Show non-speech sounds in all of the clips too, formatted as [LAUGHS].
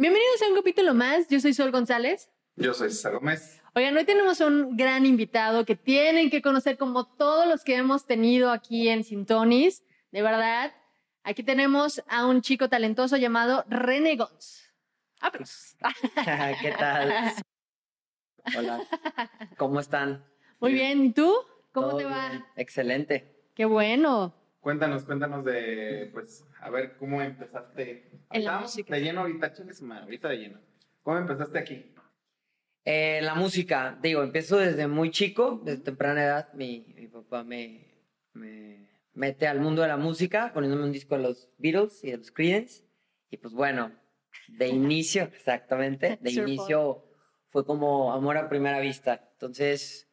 Bienvenidos a un capítulo más. Yo soy Sol González. Yo soy César Gómez. Oigan, hoy tenemos un gran invitado que tienen que conocer como todos los que hemos tenido aquí en Sintonis. De verdad, aquí tenemos a un chico talentoso llamado René Gons. Aplausos. ¿Qué tal? Hola. ¿Cómo están? Muy bien. ¿Y tú? ¿Cómo ¿Todo te va? bien? Excelente. Qué bueno. Cuéntanos, cuéntanos de, pues, a ver, ¿cómo empezaste? En la música. De lleno ahorita, chingue su madre, ahorita de lleno. ¿Cómo empezaste aquí? Eh, la música, digo, empiezo desde muy chico, desde temprana edad. Mi, mi papá me, me mete al mundo de la música poniéndome un disco de los Beatles y de los Creedence. Y pues bueno, de [LAUGHS] inicio, exactamente, de inicio fue como amor a primera vista. Entonces,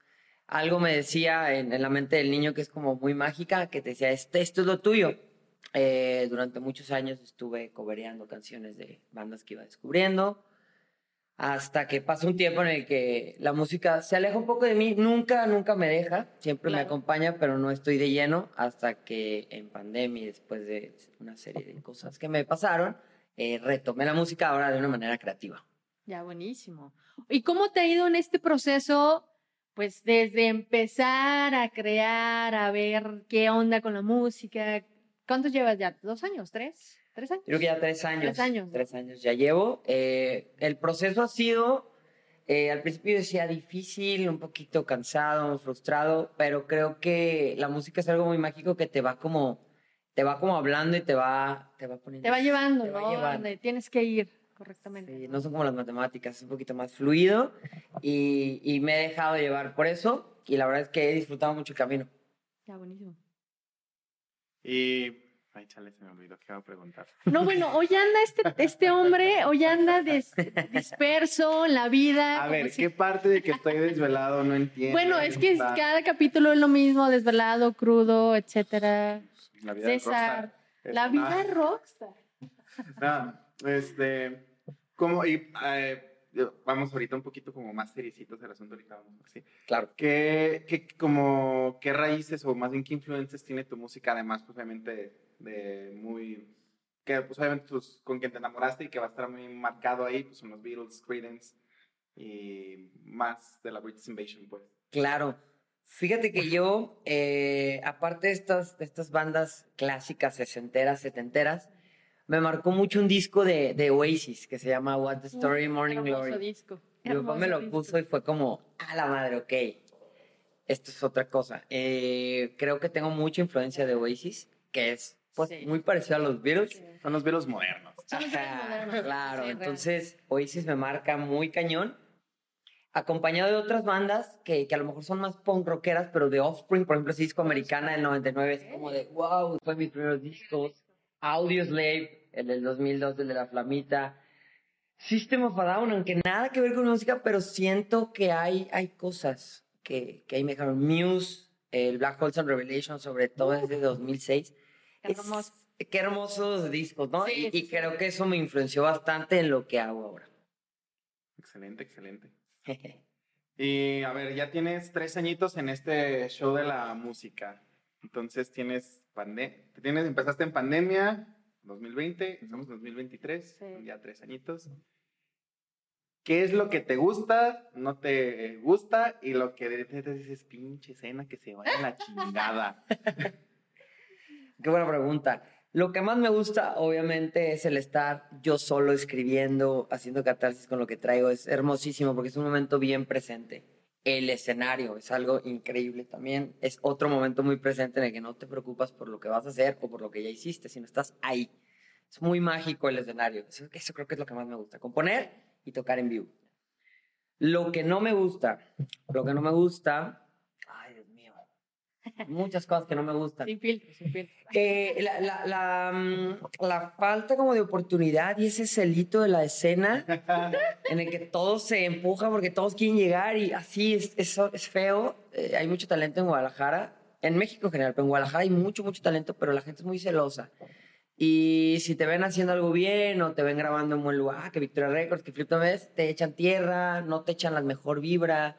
algo me decía en, en la mente del niño que es como muy mágica, que te decía, este, esto es lo tuyo. Eh, durante muchos años estuve cobereando canciones de bandas que iba descubriendo, hasta que pasó un tiempo en el que la música se aleja un poco de mí, nunca, nunca me deja, siempre me acompaña, pero no estoy de lleno, hasta que en pandemia, y después de una serie de cosas que me pasaron, eh, retomé la música ahora de una manera creativa. Ya, buenísimo. ¿Y cómo te ha ido en este proceso? Pues desde empezar a crear, a ver qué onda con la música. ¿Cuántos llevas ya? ¿Dos años? ¿Tres? ¿Tres años? Creo que ya tres años. Tres años, ¿no? Tres años ya llevo. Eh, el proceso ha sido, eh, al principio decía difícil, un poquito cansado, frustrado, pero creo que la música es algo muy mágico que te va como, te va como hablando y te va, te va poniendo. Te va llevando, Te va ¿no? llevando. Tienes que ir correctamente. Sí, no son como las matemáticas, es un poquito más fluido y, y me he dejado llevar por eso y la verdad es que he disfrutado mucho el camino. Ya, buenísimo. Y, ay, chale, se me olvidó que iba a preguntar. No, bueno, [LAUGHS] hoy anda este, este hombre, hoy anda des- disperso en la vida. A ver, si- ¿qué parte de que estoy desvelado no entiendo? Bueno, es que Está cada capítulo es lo mismo, desvelado, crudo, etcétera. La vida César, rockstar. la vida rockstar. no, este, ¿cómo? Y, eh, vamos ahorita un poquito como más seriecitos el asunto ahorita, vamos así. Claro. ¿Qué, qué, como, ¿Qué raíces o más bien qué influencias tiene tu música? Además, pues obviamente de, muy... Que pues obviamente pues, con quien te enamoraste y que va a estar muy marcado ahí, pues son los Beatles, Creedence y más de la British Invasion, pues. Claro. Fíjate que yo, eh, aparte de estas, de estas bandas clásicas, sesenteras, setenteras, me marcó mucho un disco de, de Oasis que se llama What the Story Morning Glory. disco. Mi papá me lo puso y fue como, a la madre, ok, esto es otra cosa. Eh, creo que tengo mucha influencia de Oasis, que es pues, Sí. muy parecido a los Beatles. Son los Beatles modernos. Son los Beatles Ajá, modernos. claro, Sí, real. entonces Oasis me marca muy cañón, acompañado de otras bandas que, que a lo mejor son más punk rockeras, pero de Offspring, por ejemplo, ese disco americana del 99 es como de, wow, fue mis primeros discos. Audioslave, el del 2002, el de la flamita. System of a Down, aunque nada que ver con música, pero siento que hay, hay cosas que, que ahí me dejaron. Muse, el Black Holes and Revelation, sobre todo desde 2006. Qué Es- hermoso. qué hermosos discos, ¿no? Sí, y y sí. creo que eso me influenció bastante en lo que hago ahora. Excelente, excelente. [LAUGHS] Y a ver, ya tienes tres añitos en este show de la música. Entonces tienes pandemia. Tienes, empezaste en pandemia 2020, estamos en 2023, Sí. ya tres añitos. ¿Qué es lo que te gusta, no te gusta y lo que de repente dices, pinche escena que se vaya a la chingada? [LAUGHS] Qué buena pregunta. Lo que más me gusta, obviamente, es el estar yo solo escribiendo, haciendo catarsis con lo que traigo. Es hermosísimo porque es un momento bien presente. El escenario es algo increíble también. Es otro momento muy presente en el que no te preocupas por lo que vas a hacer o por lo que ya hiciste, sino estás ahí. Es muy mágico el escenario. Eso, creo que es lo que más me gusta. Componer y tocar en vivo. Lo que no me gusta, lo que no me gusta, muchas cosas que no me gustan. Sin filtro, sin filtro. Eh, la, la, la, mm, la falta como de oportunidad y ese celito de la escena [LAUGHS] en el que todo se empuja porque todos quieren llegar y así es, eso es feo. Eh, hay mucho talento en Guadalajara, en México en general, pero en Guadalajara hay mucho, mucho talento, pero la gente es muy celosa. Y si te ven haciendo algo bien o te ven grabando en buen lugar, que Victoria Records, que Flip Vez, te echan tierra, no te echan la mejor vibra.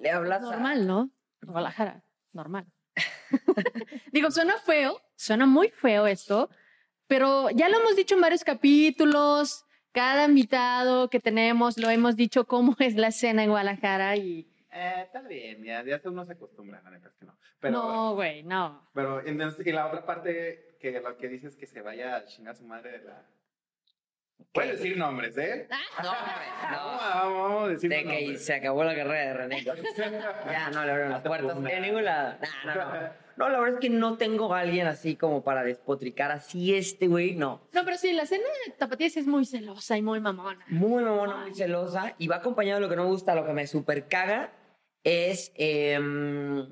Le hablas a- Normal, ¿no? Guadalajara, normal. [LAUGHS] Digo, suena feo, suena muy feo esto, pero ya lo hemos dicho en varios capítulos. cada invitado que tenemos lo hemos dicho cómo es la escena en Guadalajara y... Eh, está bien, ya, ya uno se acostumbra, la neta es que no. Pero, no, güey, no. Pero entonces, y la otra parte que lo que dices es que se vaya a chingar su madre de la... Puedes decir nombres, ¿eh? Ah, No, no. [LAUGHS] Vamos, a- vamos a decir De que nombres. se acabó la carrera de René. Ya no le abrieron las puertas en ningún lado. [LAUGHS] No, no, no. No, la verdad es que no tengo a alguien así como para despotricar así este güey, no. No, pero sí, la escena de Tapatía sí es muy celosa y muy mamona. Muy mamona, muy celosa. Y va acompañado de lo que no me gusta, lo que me super caga, es em,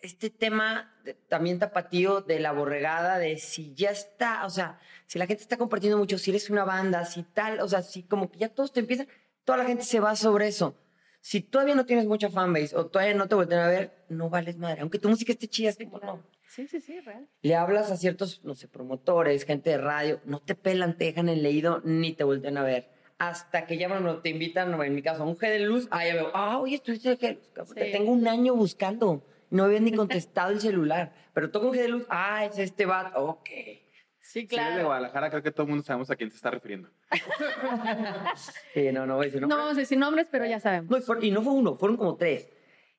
este tema de- también tapatío de la borregada, de si ya está, o sea, si la gente está compartiendo mucho, si eres una banda, si tal, o sea, si como que ya todos te empiezan, toda la gente se va sobre eso. Si todavía no tienes mucha fanbase o todavía no te voltean a ver, no vales madre. Aunque tu música esté chida, es como no. Sí, sí, sí, real. Le hablas a ciertos, no sé, promotores, gente de radio, no te pelan, te dejan el leído, ni te voltean a ver. Hasta que ya, ejemplo, te invitan, en mi caso, a un G de luz, ah, ya veo, ah, oye, estuviste en G de luz. Cabrón, Te Sí. tengo un año buscando, no habías ni contestado el celular. Pero toco un G de luz, ah, es este bat, ok. Sí, Si eres de claro. Guadalajara, creo que todo el mundo sabemos a quién se está refiriendo. [LAUGHS] Sí, no, no voy a decir No nombres. vamos a decir nombres, pero ya sabemos. No, y, fueron- y no fue uno, fueron como tres.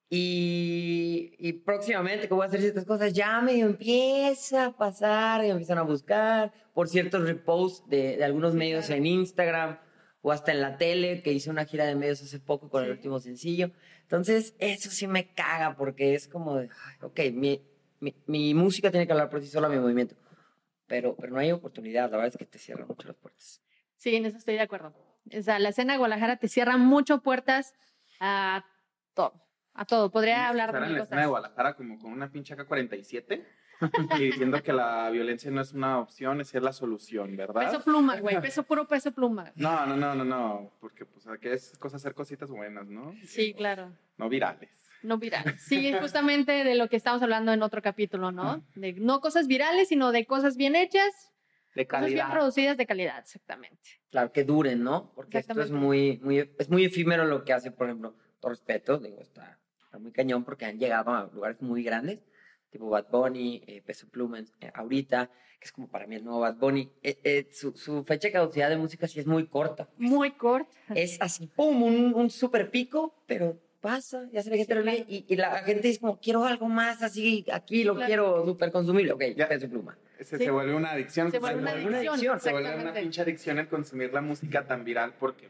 Y, y próximamente que voy a hacer ciertas cosas, ya medio empieza a pasar, y empiezan a buscar por ciertos reposts de, de algunos medios en Instagram o hasta en la tele, que hice una gira de medios hace poco con el último sencillo. Entonces, eso sí me caga porque es como de, ok, mi, mi, mi música tiene que hablar por sí sola, mi movimiento. Pero, pero no hay oportunidad, la verdad es que te cierran mucho las puertas. Sí, en eso estoy de acuerdo. O sea, la escena de Guadalajara te cierra mucho puertas a todo. A todo. Podría hablar Estar de la escena de. Guadalajara como con una pinche AK-47 y diciendo que la violencia no es una opción, es la solución, ¿verdad? Peso pluma, güey. Peso puro peso pluma. No, no, no, no, no, porque pues aquí es cosa hacer cositas buenas, ¿no? Sí, claro. No virales. No virales. Sí, justamente de lo que estamos hablando en otro capítulo, ¿no? De no cosas virales, sino de cosas bien hechas, De cosas bien calidad. producidas de calidad, exactamente. Claro, que duren, ¿no? Porque esto es muy, muy, es muy efímero lo que hace, por ejemplo, todo respeto, digo, está, está muy cañón porque han llegado a lugares muy grandes, tipo Bad Bunny, eh, Peso Pluma, eh, ahorita, que es como para mí el nuevo Bad Bunny. Eh, eh, su, su fecha de caducidad de música sí es muy corta. Muy corta. Es así, pum, un, un super pico, pero pasa, ya se le Sí, gente lo lee, y, y la gente dice como, quiero algo más así, aquí lo Claro. quiero super consumible, ok, Ya. Peso Pluma. Se, Sí. se vuelve una adicción. Se vuelve una vuelve una adicción. adicción, Se vuelve una pinche adicción el consumir la música tan viral porque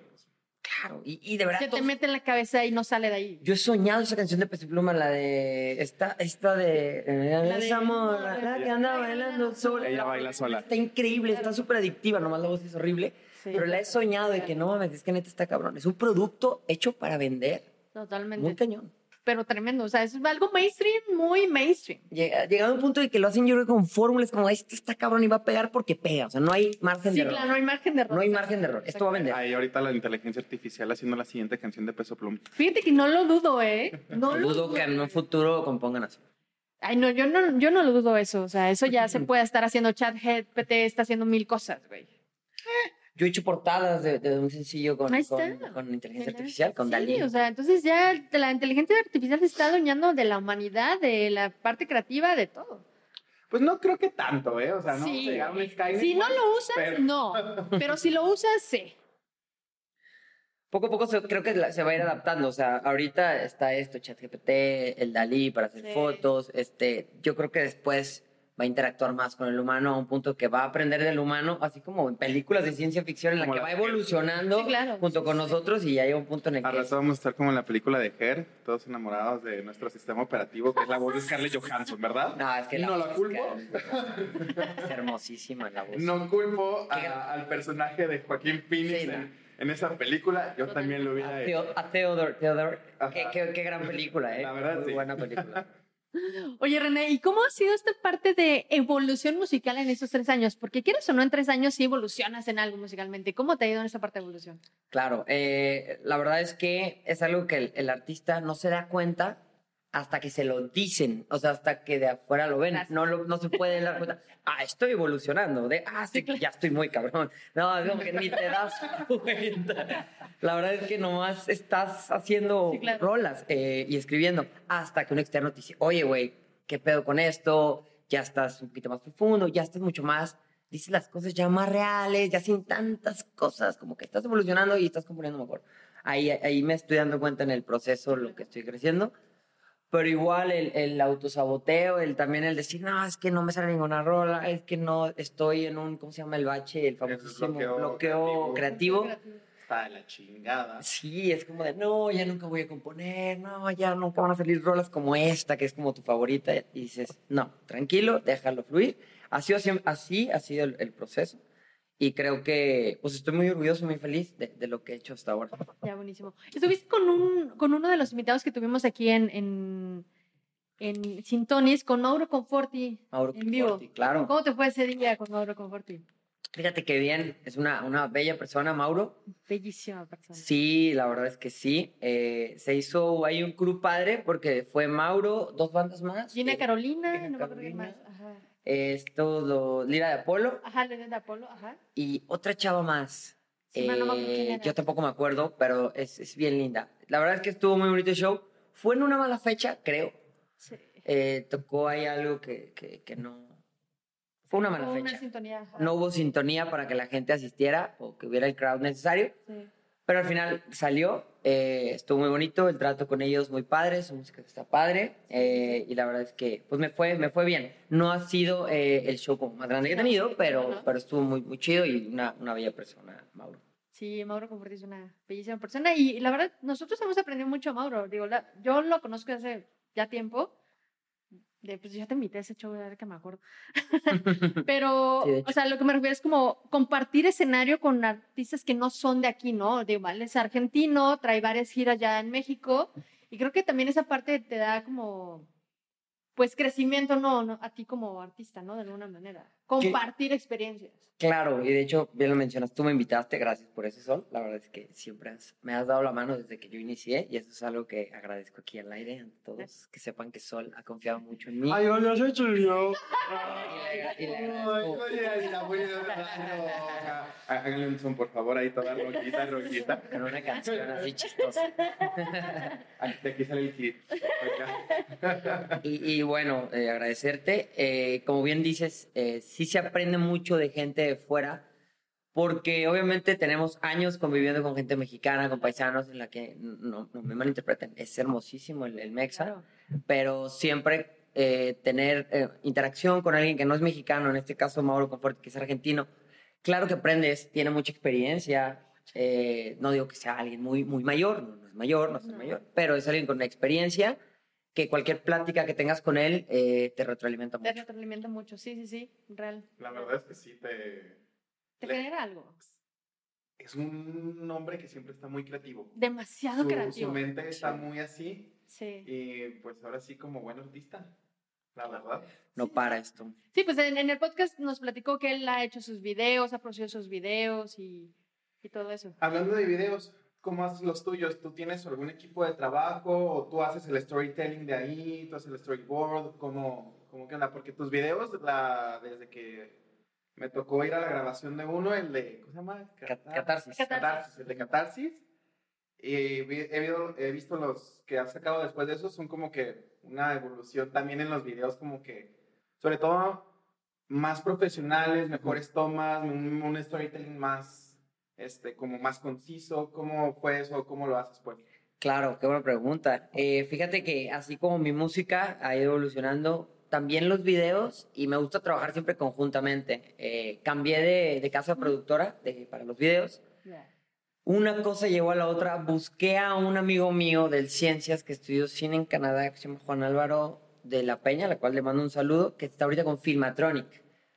Claro, y, y de verdad... Se te mete en la cabeza y no sale de ahí. Yo he soñado esa canción de Peso Pluma, la de. Esta, esta de. de- esa morra, la que anda bailando sola. Ella baila sola. Está increíble, está súper adictiva, nomás la voz es horrible. Sí. Pero la he soñado de que no mames, es que neta está cabrón. Es un producto hecho para vender. Totalmente. Muy cañón. Pero tremendo. O sea, es algo mainstream, muy mainstream. Llega, llegado a un punto de que lo hacen yo creo con fórmulas como este está cabrón y va a pegar porque pega. O sea, no hay margen Sí, de error. claro, no hay margen de error. No hay margen de error. Esto va a vender. hay ahorita la inteligencia artificial haciendo la siguiente canción de Peso Pluma. Fíjate que no lo dudo, ¿eh? [LAUGHS] No lo Dudo que en un futuro compongan así. Ay, no, yo no, yo no lo dudo eso. O sea, eso ya se [LAUGHS] puede estar haciendo chat GPT, está haciendo mil cosas, güey. Yo he hecho portadas de, de un sencillo con, con, inteligencia artificial, con sí, Dalí. o sea, entonces ya la inteligencia artificial se está adueñando de la humanidad, de la parte creativa, de todo. Pues no creo que tanto, ¿eh? O sea, no Sí. vamos a llegar a un Skynet, Si no lo usas, pero- no. [LAUGHS] Pero si lo usas, sí. Poco a poco se- creo que la- se va a ir adaptando. O sea, ahorita está esto, ChatGPT, el Dalí para hacer Sí. fotos. Este, yo creo que después va a interactuar más con el humano a un punto que va a aprender del humano, así como en películas de ciencia ficción en la Como que la va evolucionando Sí, claro. junto con nosotros y ya llega un punto en el Al que rato vamos a estar como en la película de Her, todos enamorados de nuestro sistema operativo, que es la voz de Scarlett Johansson, ¿verdad? no, es que la no la culpo. es hermosísima la voz. No culpo a- al personaje de Joaquín Phoenix Sí, no. en, esa película. Yo también lo A, hecho. Theo- a Theodore, Theodore. Qué, qué- qué gran película, ¿eh? La verdad, Muy sí. buena película. Oye, René, ¿y cómo ha sido esta parte de evolución musical en esos tres años? Porque quieres o no, en tres años sí evolucionas en algo musicalmente. ¿Cómo te ha ido en esa parte de evolución? Claro, eh, la verdad es que es algo que el artista no se da cuenta hasta que se lo dicen, o sea, hasta que de afuera lo ven. Gracias. No, lo- no se puede dar cuenta. Ah, estoy evolucionando. De, ah, sí, ya estoy muy cabrón. No, es como que ni te das [LAUGHS] cuenta. La verdad es que nomás estás haciendo Sí, claro. rolas eh, y escribiendo hasta que un externo te dice, oye, güey, ¿qué pedo con esto? Ya estás un poquito más profundo, ya estás mucho más dices las cosas ya más reales, ya sin tantas cosas, como que estás evolucionando y estás componiendo mejor. Ahí, ahí me estoy dando cuenta en el proceso, lo que estoy creciendo. Pero igual el, el autosaboteo, el, también el decir, no, es que no me sale ninguna rola, es que no estoy en un, ¿cómo se llama el bache? El famosísimo bloqueo bloqueo, creativo. creativo. Está de la chingada. Sí, es como de, no, ya nunca voy a componer, no, ya nunca van a salir rolas como esta, que es como tu favorita. Y dices, no, tranquilo, déjalo fluir. Así, así ha sido el, el proceso. Y creo que, pues estoy muy orgulloso, muy feliz de, de, lo que he hecho hasta ahora. Ya, buenísimo. Estuviste con, un, con uno de los invitados que tuvimos aquí en, en, en Sintonis, con Mauro Conforti. Mauro en vivo. Conforti, claro. ¿Cómo te fue ese día con Mauro Conforti? Fíjate que bien, es una, una bella persona, Mauro. Bellísima persona. Sí, la verdad es que sí. Eh, se hizo ahí un crew padre porque fue Mauro, dos bandas más. Gina eh, Carolina, Gina no me acuerdo Carolina. más. Ajá. Esto, lo, Lira de Apolo Ajá, Lena de Apolo, ajá. y otra chava más. Sí, no me Eh, era. yo tampoco me acuerdo, pero es, es bien linda. La verdad es que estuvo muy bonito el show. Fue en una mala fecha, creo. Sí. Eh, tocó ahí algo que, que, que no... Fue una mala Hubo fecha. Una sintonía. ajá. No hubo sintonía para que la gente asistiera o que hubiera el crowd necesario. Sí. Pero al final salió, eh, estuvo muy bonito, el trato con ellos muy padre, su música está padre eh, y la verdad es que pues me fue, me fue bien. No ha sido eh, el show como más grande que he tenido, pero, no, pero estuvo muy, muy chido y una, una bella persona, Mauro. Sí, Mauro Conforti es una bellísima persona y la verdad, nosotros hemos aprendido mucho a Mauro. Digo, la- yo lo conozco hace ya tiempo. De, pues ya te invité a ese show, que me acuerdo. [LAUGHS] [LAUGHS] Pero, Sí, de o sea, lo que me refiero es como compartir escenario con artistas que no son de aquí, ¿no? Digo, vale, es argentino, trae varias giras ya en México y creo que también esa parte te da como, pues, crecimiento, ¿no? ¿no? A ti como artista, ¿no? De alguna manera. Compartir experiencias. Claro, y de hecho, bien lo mencionas, tú me invitaste, gracias por ese sol. La verdad es que siempre has- me has dado la mano desde que yo inicié y eso es algo que agradezco aquí al aire a todos, que sepan que Sol ha confiado mucho en mí. Ay, hola, soy Chuyo. [LAUGHS] Háganle un son, por favor, ahí toda rojita, rojita. Con una canción así chistosa. [LAUGHS] Aquí, de aquí sale el kit. Y, y bueno, eh, agradecerte. Eh, como bien dices, eh, sí se aprende mucho de gente de fuera, porque obviamente tenemos años conviviendo con gente mexicana, con paisanos, en la que no, no me malinterpreten, es hermosísimo el, el Mexa, Claro. pero siempre eh, tener eh, interacción con alguien que no es mexicano, en este caso Mauro Conforti, que es argentino, claro que aprendes, tiene mucha experiencia. eh, no digo que sea alguien muy, muy mayor, no, no es mayor, no es No. mayor, pero es alguien con experiencia que cualquier plática que tengas con él eh, te retroalimenta Te mucho. retroalimenta mucho, sí, sí, sí, real. La verdad es que sí te. Te le- genera algo. Es un hombre que siempre está muy creativo. Demasiado Su, creativo. su mente está Sí. muy así. Sí. Y pues ahora sí, como buen artista. La verdad. No Sí. para esto. Sí, pues en, en el podcast nos platicó que él ha hecho sus videos, ha producido sus videos y, y todo eso. Hablando de videos, ¿cómo haces los tuyos? ¿Tú tienes algún equipo de trabajo o tú haces el storytelling de ahí? ¿Tú haces el storyboard? ¿Cómo, cómo qué onda? Porque tus videos, la, desde que me tocó ir a la grabación de uno, el de, ¿cómo se llama? Cat- Catarsis. Catarsis. el de Catarsis. Y vi- he, visto- he visto los que has sacado después de eso, son como que una evolución también en los videos, como que, sobre todo, más profesionales, mejores tomas, un, un storytelling más, este, como más conciso. ¿Cómo fue eso? ¿Cómo lo haces, pues? Claro, qué buena pregunta. Eh, fíjate que así como mi música ha ido evolucionando, también los videos y me gusta trabajar siempre conjuntamente. Eh, cambié de, de casa productora de- para los videos. Una cosa llevó a la otra. Busqué a un amigo mío del Ciencias que estudió cine en Canadá, que se llama Juan Álvaro de la Peña, a la cual le mando un saludo, que está ahorita con Filmatronic.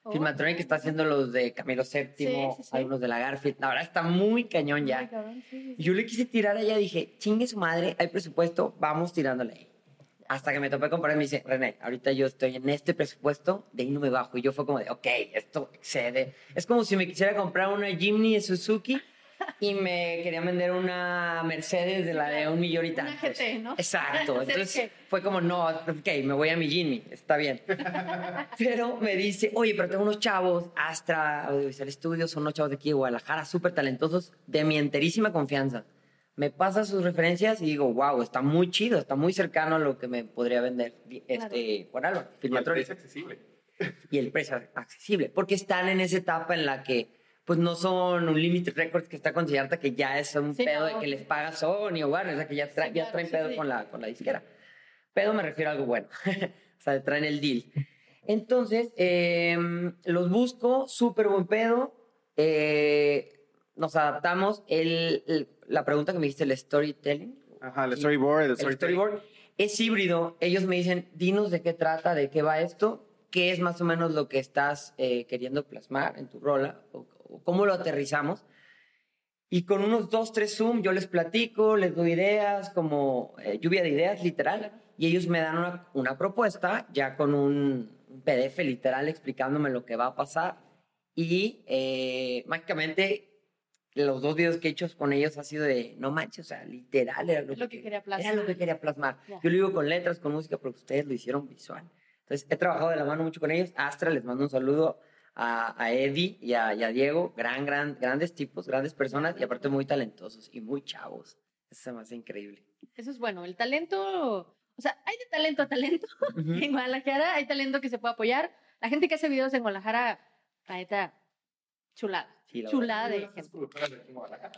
Oh. Filmatronic está haciendo los de Camilo VII, Sí, sí, sí. algunos de la Garfield. La verdad está muy cañón ya. Ay, cabrón, sí, sí, sí. Y Yo le quise tirar a ella, dije, chingue su madre, hay presupuesto, vamos tirándole ahí. Hasta que me topé con pared y me dice, René, ahorita yo estoy en este presupuesto, de ahí no me bajo. Y yo fue como de, ok, esto excede. Es como si me quisiera comprar una Jimny Suzuki y me querían vender una Mercedes de la de un millón y Una tantos. GT, ¿no? Exacto. [LAUGHS] Una Entonces fue como, no, ok, me voy a mi Jimny, está bien. [LAUGHS] Pero me dice, oye, pero tengo unos chavos, Astra Audiovisual Studios, son unos chavos de aquí de Guadalajara, súper talentosos, de mi enterísima confianza. Me pasa sus referencias y digo, wow, está muy chido, está muy cercano a lo que me podría vender este, Juan Álvaro, Y el precio accesible. y el precio accesible, porque están en esa etapa en la que pues no son un Limited Records que está considerada que ya es un Sí, pedo no. de que les paga Sony o Warner, o sea que ya, tra- Sí, ya traen sí, pedo sí. Con, la, con la disquera. Pedo me refiero a algo bueno, [LAUGHS] o sea, traen el deal. Entonces, eh, los busco, súper buen pedo, eh, nos adaptamos, el, el- la pregunta que me dijiste, el storytelling, Ajá, el storyboard, el, el storytelling. storyboard es híbrido. Ellos me dicen, dinos de qué trata, de qué va esto, qué es más o menos lo que estás eh, queriendo plasmar en tu rola, o cómo lo aterrizamos. Y con unos dos, tres Zoom yo les platico, les doy ideas, como eh, lluvia de ideas, literal. Y ellos me dan una, una propuesta ya con un, PDF literal explicándome lo que va a pasar. Y eh, mágicamente los dos videos que he hecho con ellos ha sido de, no manches, o sea, literal era lo, lo que quería Era plasmar. lo que quería plasmar. Ya. Yo lo digo con letras, con música, porque ustedes lo hicieron visual. Entonces, he trabajado de la mano mucho con ellos. Astra, les mando un saludo a, a Eddie y a, y a Diego. Gran, gran, grandes tipos, grandes personas y aparte muy talentosos y muy chavos. Eso se me hace increíble. Eso es bueno. El talento, o sea, hay de talento a talento. [LAUGHS] En Guadalajara hay talento que se puede apoyar. La gente que hace videos en Guadalajara, la neta, chulada. Sí, chulada de gente.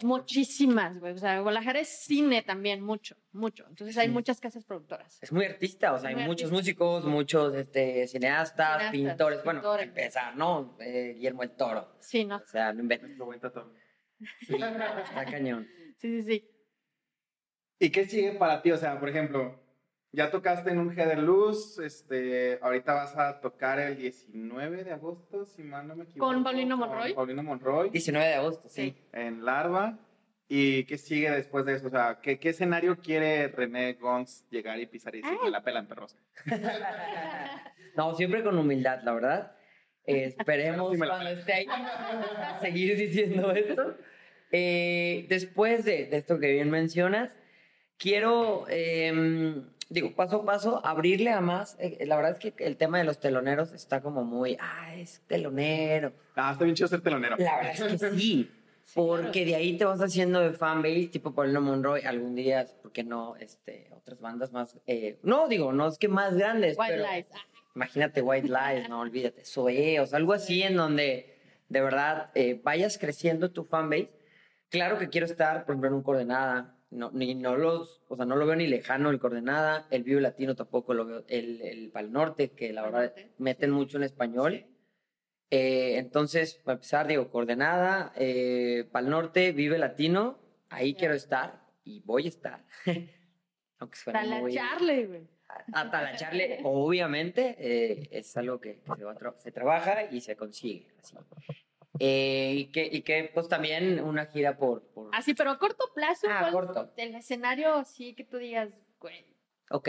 Muchísimas, güey. O sea, Guadalajara es cine también, mucho, mucho. Entonces hay Sí. muchas casas productoras. Es muy artista, o sea, hay muchos artista. músicos, muchos este, cineastas, Cineastas, pintores. Bueno, pintores. empezar, ¿no? Eh, Guillermo el Toro. Sí, ¿no? O sea, no Tato. Está cañón. [LAUGHS] Sí, sí, sí. ¿Y qué sigue para ti? O sea, por ejemplo, ya tocaste en un Header Luz, este, ahorita vas a tocar el 19 de agosto, si mal no me equivoco. ¿Con Paulino con Monroy? Paulino Monroy, 19 de agosto, sí. en Larva. ¿Y qué sigue después de eso? O sea, ¿qué, qué escenario quiere René Gons llegar y pisar y decir, Ay. me la pelan perros? [LAUGHS] No, siempre con humildad, la verdad. Eh, esperemos Sí cuando esté ahí seguir diciendo esto. Eh, después de, de esto que bien mencionas, quiero, em, digo, paso a paso, abrirle a más. Eh, la verdad es que el tema de los teloneros está como muy, ah, es telonero. Ah, está bien chido ser telonero. La verdad es que sí. Porque de ahí te vas haciendo de fanbase, tipo Paulino Monroy, algún día, ¿por qué no? Este, otras bandas más, eh, no digo, no es que más grandes, White pero Lies. Imagínate White Lies, no olvídate, Zoe, o sea, algo así en donde de verdad eh, vayas creciendo tu fanbase. Claro que quiero estar, por ejemplo, en un coordenada, no, ni, no los, o sea, no lo veo ni lejano el coordenada, el Vivo Latino tampoco lo veo, el, el Pal Norte, que la Pal verdad Norte, meten mucho en español. Sí. Eh, entonces, para empezar, digo, coordenada, eh, Pal Norte, Vive Latino, ahí Ya. quiero estar y voy a estar. [LAUGHS] Aunque suene la muy... Charlie, güey. Hasta la charle, obviamente, eh, es algo que, que se, va tra- se trabaja y se consigue. así. Eh, y, que, y que, pues también una gira por... por... Así, pero a corto plazo, Ah, ¿cuál- corto. El escenario, sí, que tú digas, güey, Ok.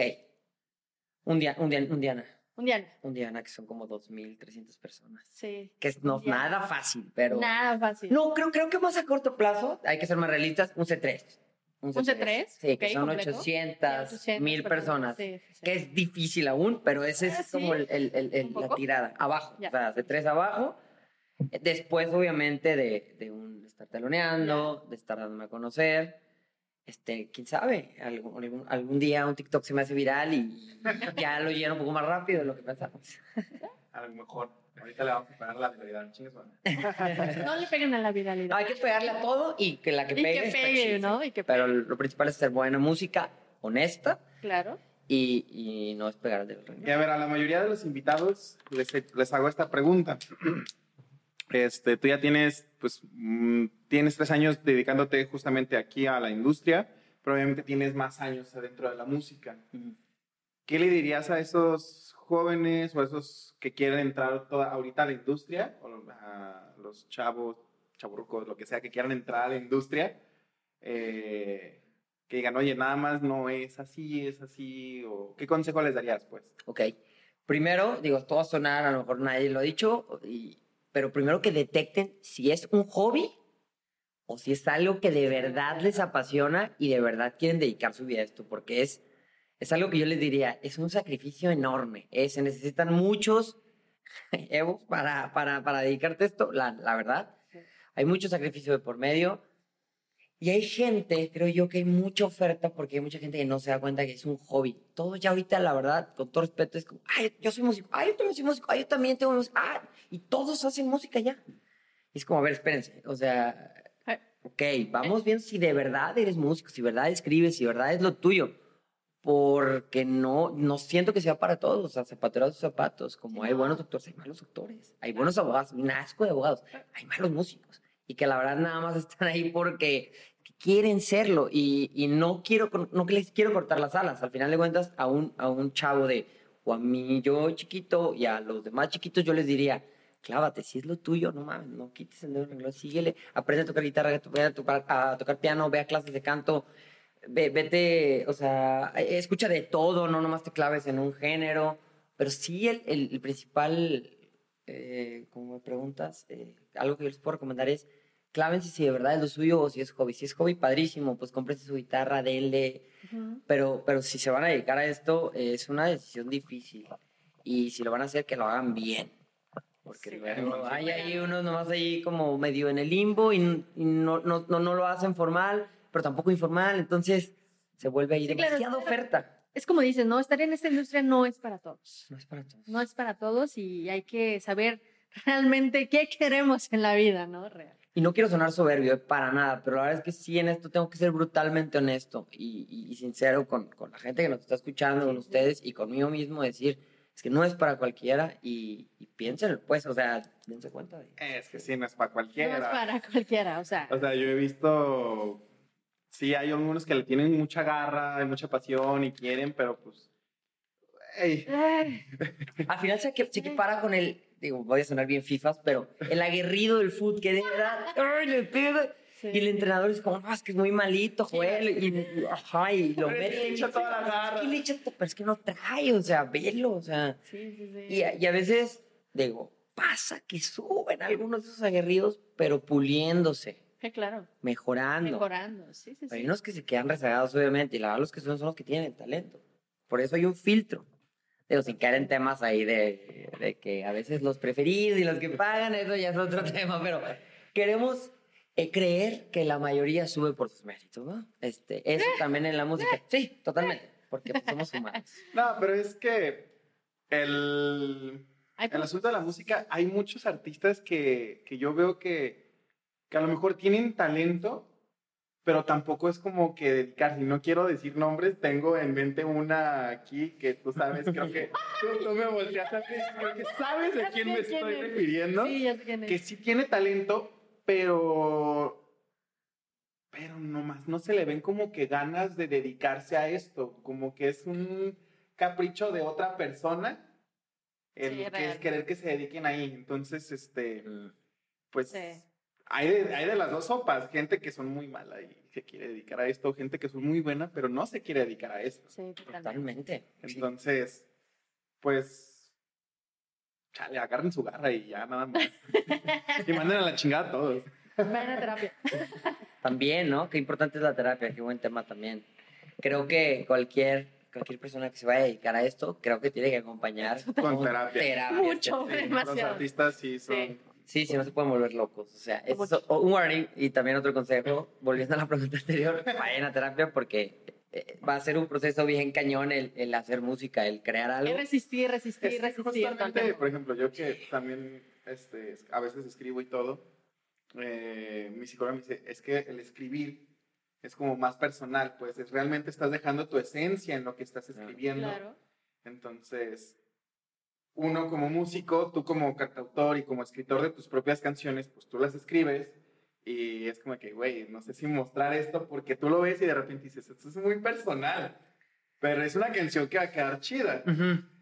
Un día, un día, un Diana. un día, Un Diana que son como 2.300 personas. sí. Que es no, nada fácil, pero... Nada fácil. No, creo, creo que más a corto plazo, hay que ser más realistas, un C3. ¿Un C3? Sí, que Ok, son completo. 800, 800 mil personas. Sí, sí, sí. Que es difícil aún, pero ese Ah, es como ¿sí? el, el- el- ¿Un la tirada. Abajo, Ya. o sea, de tres abajo. Después, obviamente, de, de un, estar teloneando, de estar dándome a conocer. Este, quién sabe, algún, algún, algún día un TikTok se me hace viral y ya lo lleno un poco más rápido de lo que pensamos. A lo mejor. Ahorita le vamos a pagar la viralidad. Chingue su madre. No le peguen a la No, viralidad. hay que pegarle a todo y que la que y pegue. que está pegue. ¿no? Y que Pero pegue. lo principal es hacer buena música, honesta Claro. y, y no es pegar del ring. Y a ver, a la mayoría de los invitados les, les hago esta pregunta. Este, tú ya tienes, pues, mm, tienes tres años dedicándote justamente aquí a la industria, pero obviamente tienes más años adentro de la música. ¿Qué le dirías a esos jóvenes o a esos que quieren entrar toda, ahorita a la industria, o a los chavos, chaburrucos, lo que sea, que quieran entrar a la industria? eh, que digan, oye, nada más no es así, es así, o qué consejo les darías, pues? Ok. Primero, digo, a sonar, a lo mejor nadie lo ha dicho, y- pero primero que detecten si es un hobby o si es algo que de verdad les apasiona y de verdad quieren dedicar su vida a esto, porque es, es algo que yo les diría, es un sacrificio enorme, eh, se necesitan muchos [LAUGHS] Evo para, para, para dedicarte a esto, la, la verdad. Sí. Hay mucho sacrificio de por medio Y hay gente, creo yo que hay mucha oferta porque hay mucha gente que no se da cuenta que es un hobby. Todos ya ahorita, la verdad, con todo respeto, es como, ay, yo soy músico, ay, yo también soy músico, ay, yo también tengo música, ah, y todos hacen música ya. Y es como, a ver, espérense, o sea, ok, vamos viendo si de verdad eres músico, si de verdad escribes, si de verdad es lo tuyo. Porque no, no siento que sea para todos, o sea, zapatero a sus zapatos. Como hay no. buenos doctores, hay malos doctores, hay buenos abogados, un asco de abogados, hay malos músicos. Y que la verdad nada más están ahí porque quieren serlo. Y, y no quiero, no les quiero cortar las alas. Al final de cuentas, a un, a un chavo de, o a mí, yo chiquito, y a los demás chiquitos, yo les diría, clávate, si es lo tuyo, no mames, no quites el dedo renglón, síguele, aprende a tocar guitarra, aprende a tocar, a tocar piano, ve a clases de canto, ve- vete, o sea, escucha de todo, no nomás te claves en un género, pero sí el, el, el principal, eh, como me preguntas, eh, algo que yo les puedo recomendar es, clávense si de verdad es lo suyo o si es hobby. Si es hobby, padrísimo, pues cómprense su guitarra, denle, pero, pero si se van a dedicar a esto, es una decisión difícil. Y si lo van a hacer, que lo hagan bien. Porque Sí, luego claro. hay ahí unos nomás ahí como medio en el limbo y, no, no, no, no lo hacen formal, pero tampoco informal. Entonces se vuelve ahí Sí, demasiada claro. oferta. Es como dices, ¿no? Estar en esta industria no es para todos. No es para todos. No es para todos y hay que saber [LAUGHS] realmente qué queremos en la vida, ¿no? Real. Y no quiero sonar soberbio, eh, para nada, pero la verdad es que sí en esto tengo que ser brutalmente honesto y, y- y sincero con, con la gente que nos está escuchando, con ustedes y conmigo mismo, decir, es que no es para cualquiera y, y piénsenlo, pues, o sea, dense cuenta de Es que sí, no es para No cualquiera. es para cualquiera, o sea. O sea, yo he visto, sí, hay algunos que le tienen mucha garra, hay mucha pasión y quieren, pero pues, ey, ay, Al final se, que, se equipara con el, digo, voy a sonar bien fifas, pero el aguerrido del fútbol que de verdad, sí. Y el entrenador es como, no, es que es muy malito, Joel. Y, ajá, y lo mete. le echa toda la garra. Que le echa pero es que no trae, o sea, velo, o sea. Sí, sí, sí. Y, a- y a veces, digo, pasa que suben algunos de esos aguerridos, pero puliéndose, Sí, claro. mejorando. Mejorando, sí, sí, Pero hay sí. unos que se quedan rezagados, obviamente, y la verdad los que son son los que tienen el talento. Por eso hay un filtro. Digo, sin caer en temas ahí de, de que a veces los preferidos y los que pagan, eso ya es otro [LAUGHS] tema, pero queremos eh, creer que la mayoría sube por sus méritos, ¿no? Este, eso también en la música. Sí, totalmente, porque pues, somos humanos. [LAUGHS] no, pero es que el, el pues, asunto de la música, hay muchos artistas que, que yo veo que, que a lo mejor tienen talento, pero tampoco es como que dedicarse. Y no quiero decir nombres, tengo en mente una aquí que tú sabes, creo que [LAUGHS] tú, tú me volteaste a ver, creo que sabes de quién me estoy es. refiriendo. Sí, ya sé quién es. que sí tiene talento, pero pero nomás no se le ven como que ganas de dedicarse a esto, como que es un capricho de otra persona el Sí, que es querer que se dediquen ahí. Entonces, este, pues Sí. Hay, de, hay de las dos sopas, gente que son muy mala y se quiere dedicar a esto, gente que son muy buena, pero no se quiere dedicar a esto. Sí, totalmente. Totalmente. Sí. Entonces, pues, chale, agarren su garra y ya nada más. [LAUGHS] y manden a la chingada a todos. Vayan a terapia. [LAUGHS] También, ¿no? Qué importante es la terapia, qué buen tema también. Creo que cualquier, cualquier persona que se vaya a dedicar a esto, creo que tiene que acompañar Con terapia. Mucho. Sí, los demasiado. artistas sí son. Sí. Sí, sí, no se pueden volver locos. O sea, es Mucho. un warning y también otro consejo, volviendo a la pregunta anterior, [LAUGHS] vayan a terapia porque eh, va a ser un proceso bien cañón el, el hacer música, el crear algo. Es resistir, resistir, Es resistir. justamente, por ejemplo, yo que también este, a veces escribo y todo, eh, mi psicóloga me dice, es que el escribir es como más personal, pues es, realmente estás dejando tu esencia en lo que estás escribiendo. Claro. Entonces, uno como músico, tú como cantautor y como escritor de tus propias canciones, pues tú las escribes y es como que, güey, no sé si mostrar esto porque tú lo ves y de repente dices, esto es muy personal, pero es una canción que va a quedar chida.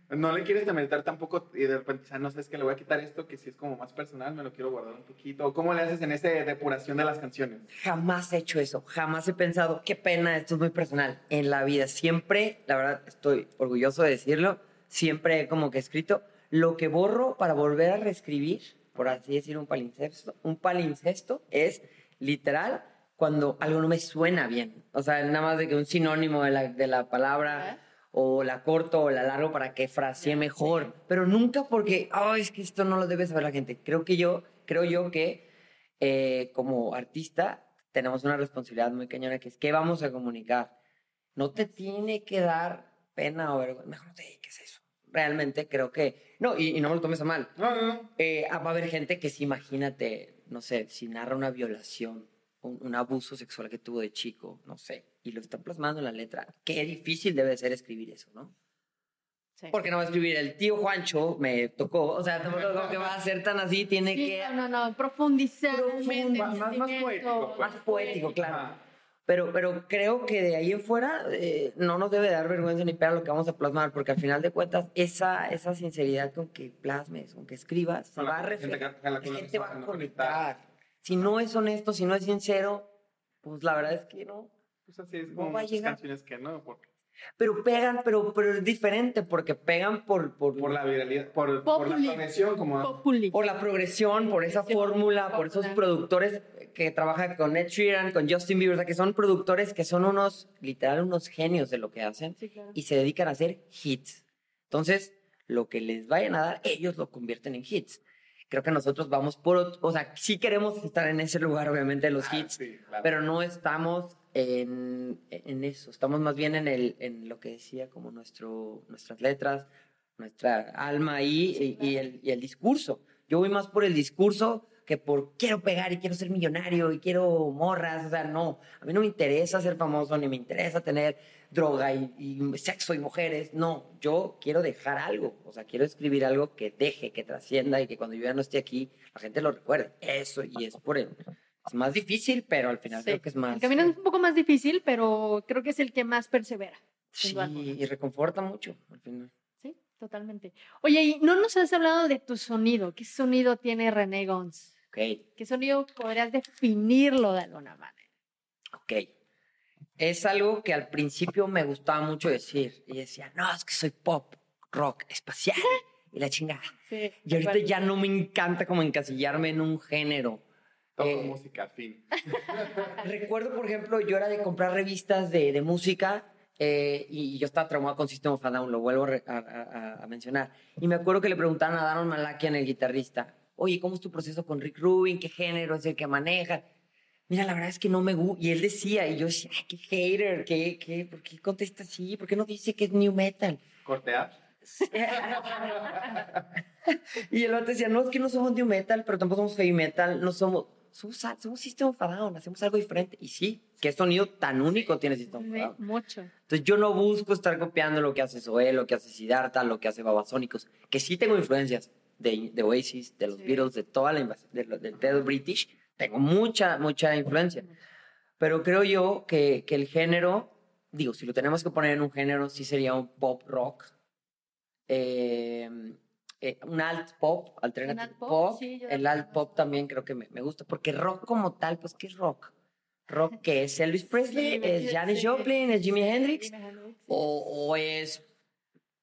No le quieres meter tampoco y de repente, ah, no sé, es que le voy a quitar esto que si es como más personal, me lo quiero guardar un poquito. ¿O cómo le haces en esa depuración de las canciones? Jamás he hecho eso, jamás he pensado, qué pena, esto es muy personal. En la vida siempre, la verdad, estoy orgulloso de decirlo, siempre como que escrito lo que borro para volver a reescribir, por así decir, un palincesto. Un palincesto es literal cuando algo no me suena bien. O sea, nada más de que un sinónimo de la, de la palabra o la corto o la largo para que frasee mejor, pero nunca porque, ay, es que esto no lo debe saber la gente. Creo que yo, creo yo que eh, como artista tenemos una responsabilidad muy cañona que es qué vamos a comunicar. No te tiene que dar pena o vergüenza. Mejor no te dediques a eso. Realmente creo que. No, y, y no me lo tomes a mal. No, no, no. Eh, va a haber gente que sí, imagínate, no sé, si narra una violación, un, un abuso sexual que tuvo de chico, no sé, y lo está plasmando en la letra. Qué difícil debe ser escribir eso, ¿no? Sí. Porque no va a escribir el tío Juancho me tocó, o sea, tampoco que va a ser tan así, tiene Sí, que no, no, no, profundizar. Profund- realmente el más- más- poético, más poético, claro. Pero, pero creo que de ahí en fuera eh, no nos debe dar vergüenza ni pena lo que vamos a plasmar, porque al final de cuentas esa, esa sinceridad con que plasmes, con que escribas, se va a reflejar, la gente va a conectar. Si no es honesto, si no es sincero, pues la verdad es que no. Pues así es No como va a muchas llegar. canciones que no, porque Pero pegan, pero, pero es diferente, porque pegan por, por, por la viralidad, por, por la conexión, como Populi. por la progresión, por esa fórmula, por esos productores que trabajan con Ed Sheeran, con Justin Bieber, o sea, que son productores que son unos, literal, unos genios de lo que hacen Sí, claro. y se dedican a hacer hits. Entonces, lo que les vayan a dar, ellos lo convierten en hits. Creo que nosotros vamos por, o sea, sí queremos estar en ese lugar, obviamente, de los Ah, hits, sí, claro. pero no estamos en, en eso, estamos más bien en, el, en lo que decía como nuestro, nuestras letras, nuestra alma ahí y, y el, y el discurso. Yo voy más por el discurso que por quiero pegar y quiero ser millonario y quiero morras, o sea, no, a mí no me interesa ser famoso, ni me interesa tener droga y, y sexo y mujeres, no, yo quiero dejar algo, o sea, quiero escribir algo que deje, que trascienda y que cuando yo ya no esté aquí, la gente lo recuerde, eso, y es por el, es más difícil, pero al final Sí. creo que es más... El camino es un poco más difícil, pero creo que es el que más persevera. Sí, y reconforta mucho al final. Sí, totalmente. Oye, y no nos has hablado de tu sonido. ¿Qué sonido tiene René Gons? Ok, ¿Qué sonido podrías definirlo de alguna manera? ok. Es algo que al principio me gustaba mucho decir. Y decía, no, es que soy pop, rock, espacial y la chingada. Sí, Y ahorita ya no me encanta como encasillarme en un género. Toco eh, música, fin. [LAUGHS] [LAUGHS] Recuerdo, por ejemplo, yo era de comprar revistas de, de música eh, y yo estaba traumado con System of a Down, lo vuelvo a, a- a- mencionar. Y me acuerdo que le preguntaban a Daron Malakian, el guitarrista, oye, ¿cómo es tu proceso con Rick Rubin? ¿Qué género es el que maneja? Mira, la verdad es que no me gusta. Y él decía, y yo decía, ay, qué hater, ¿qué, qué, ¿por qué contesta así? ¿Por qué no dice que es new metal? Cortear. [LAUGHS] y el otro decía, no, es que no somos new metal, pero tampoco somos heavy metal, no somos, somos, somos System of Down, hacemos algo diferente. Y sí, qué sonido tan único tiene System of Down. mucho. Entonces yo no busco estar copiando lo que hace Zoé, lo que hace Siddhartha, lo que hace Babasónicos, que sí tengo influencias de, de Oasis, de los Sí. Beatles, de toda la de lo- del pedo british, tengo mucha, mucha influencia. Pero creo yo que, que el género, digo, si lo tenemos que poner en un género, sí sería un pop rock, eh, eh, un alt pop, alternative alt pop, pop. sí, el alt pop también creo que me, me gusta, porque rock como tal, pues, ¿qué es rock? Rock que es Elvis Presley, Sí, es Janis sí. Joplin, es Jimi Hendrix, Jimi Hendrix, o, o es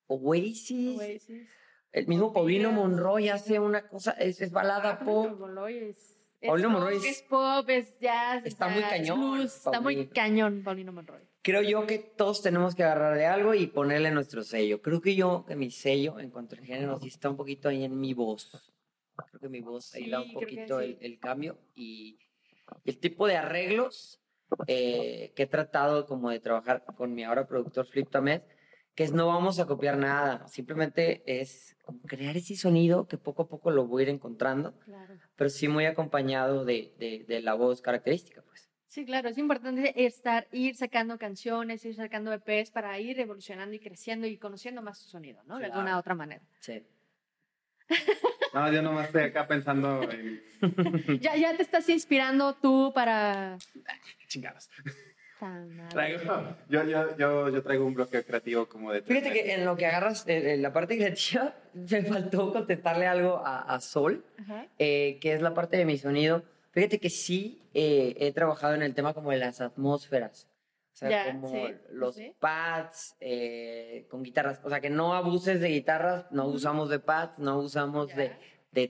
Oasis. Oasis. El mismo Paulino. Monroy hace una cosa, es, es balada Ah, pop. Paulino Monroy es, es Paulino Monroy es- es pop, es jazz. Está es muy cañón, blues, está muy cañón, Paulino Monroy. Creo yo que todos tenemos que agarrar de algo y ponerle nuestro sello. Creo que yo, que mi sello en cuanto al género, sí está un poquito ahí en mi voz. Creo que mi voz ahí da un poquito sí. el, el cambio. Y el tipo de arreglos eh, que he tratado como de trabajar con mi ahora productor Flip Tamez, que es no vamos a copiar nada, simplemente es como crear ese sonido que poco a poco lo voy a ir encontrando, Claro. pero sí muy acompañado de, de- de la voz característica, pues. Sí, claro, es importante estar, ir sacando canciones, ir sacando EPs para ir evolucionando y creciendo y conociendo más tu sonido, ¿no? De Claro. alguna otra manera. Sí. [LAUGHS] No, yo nomás estoy acá pensando en [LAUGHS] Ya, ya te estás inspirando tú para... chingados. Traigo, [LAUGHS] yo, yo, yo, yo traigo un bloqueo creativo como de... Fíjate que en lo que agarras eh, en la parte creativa, [LAUGHS] me faltó contestarle algo a, a Sol, eh, que es la parte de mi sonido. Fíjate que sí eh, he trabajado en el tema como de las atmósferas. O sea, Ya, como sí, los sí. pads eh, con guitarras. O sea, que no abuses de guitarras, no usamos de pads, no usamos Ya. de